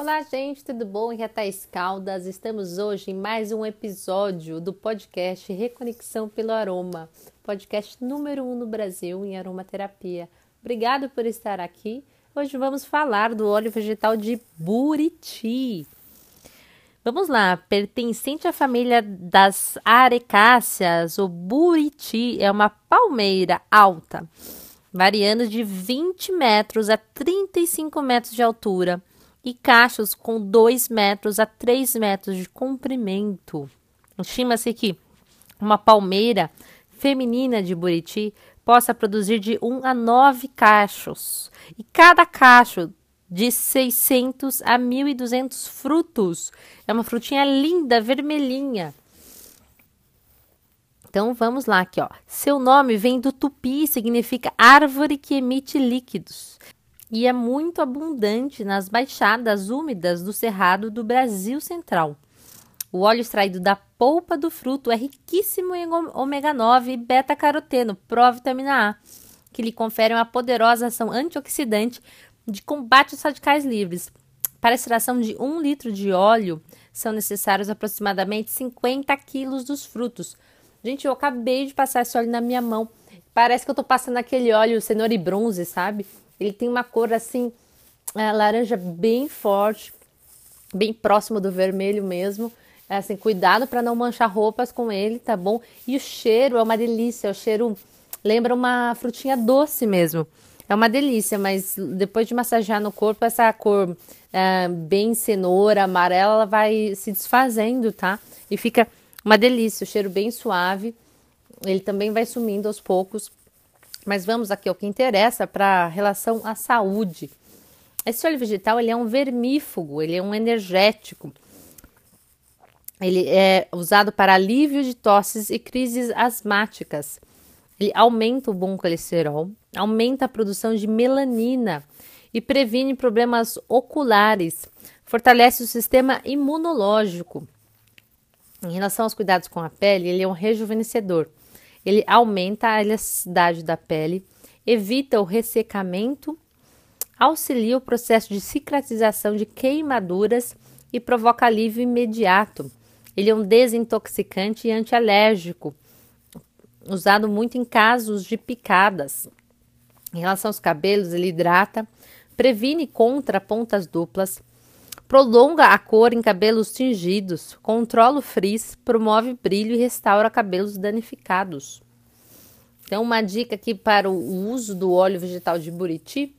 Olá, gente, tudo bom? Aqui é Thais Caldas. Estamos hoje em mais um episódio do podcast Reconexão pelo Aroma, podcast número um no Brasil em aromaterapia. Obrigado por estar aqui. Hoje vamos falar do óleo vegetal de Buriti. Vamos lá, pertencente à família das arecáceas, o buriti é uma palmeira alta, variando de 20 metros a 35 metros de altura, e cachos com 2 metros a 3 metros de comprimento. Estima-se que uma palmeira feminina de buriti possa produzir de 1 a 9 cachos, e cada cacho de 600 a 1.200 frutos. É uma frutinha linda, vermelhinha. Então vamos lá aqui, ó. Seu nome vem do tupi, significa árvore que emite líquidos. E é muito abundante nas baixadas úmidas do cerrado do Brasil Central. O óleo extraído da polpa do fruto é riquíssimo em ômega 9 e beta-caroteno, provitamina A, que lhe confere uma poderosa ação antioxidante de combate aos radicais livres. Para a extração de um litro de óleo, são necessários aproximadamente 50 quilos dos frutos. Gente, eu acabei de passar esse óleo na minha mão. Parece que eu tô passando aquele óleo cenoura e bronze, sabe? Ele tem uma cor assim, é, laranja bem forte, bem próximo do vermelho mesmo. É, assim, cuidado para não manchar roupas com ele, tá bom? E o cheiro é uma delícia, o cheiro lembra uma frutinha doce mesmo. É uma delícia, mas depois de massagear no corpo, essa cor é, bem cenoura, amarela, ela vai se desfazendo, tá? E fica uma delícia, o cheiro bem suave. Ele também vai sumindo aos poucos. Mas vamos aqui ao que interessa para relação à saúde. Esse óleo vegetal ele é um vermífugo, ele é um energético. Ele é usado para alívio de tosses e crises asmáticas. Ele aumenta o bom colesterol, aumenta a produção de melanina e previne problemas oculares, fortalece o sistema imunológico. Em relação aos cuidados com a pele, ele é um rejuvenescedor. Ele aumenta a elasticidade da pele, evita o ressecamento, auxilia o processo de cicatrização de queimaduras e provoca alívio imediato. Ele é um desintoxicante e antialérgico, usado muito em casos de picadas. Em relação aos cabelos, ele hidrata, previne contra pontas duplas, prolonga a cor em cabelos tingidos, controla o frizz, promove brilho e restaura cabelos danificados. Então, uma dica aqui para o uso do óleo vegetal de buriti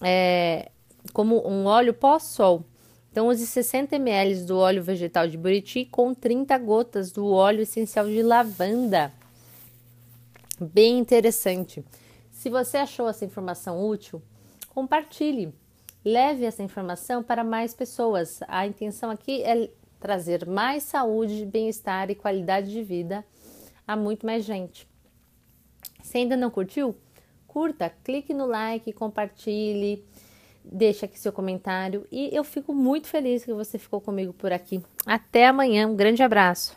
é como um óleo pós-sol. Então, use 60 ml do óleo vegetal de buriti com 30 gotas do óleo essencial de lavanda bem interessante. Se você achou essa informação útil, compartilhe. Leve essa informação para mais pessoas. A intenção aqui é trazer mais saúde, bem-estar e qualidade de vida a muito mais gente. Se ainda não curtiu, curta, clique no like, compartilhe, deixe aqui seu comentário e eu fico muito feliz que você ficou comigo por aqui. Até amanhã, um grande abraço.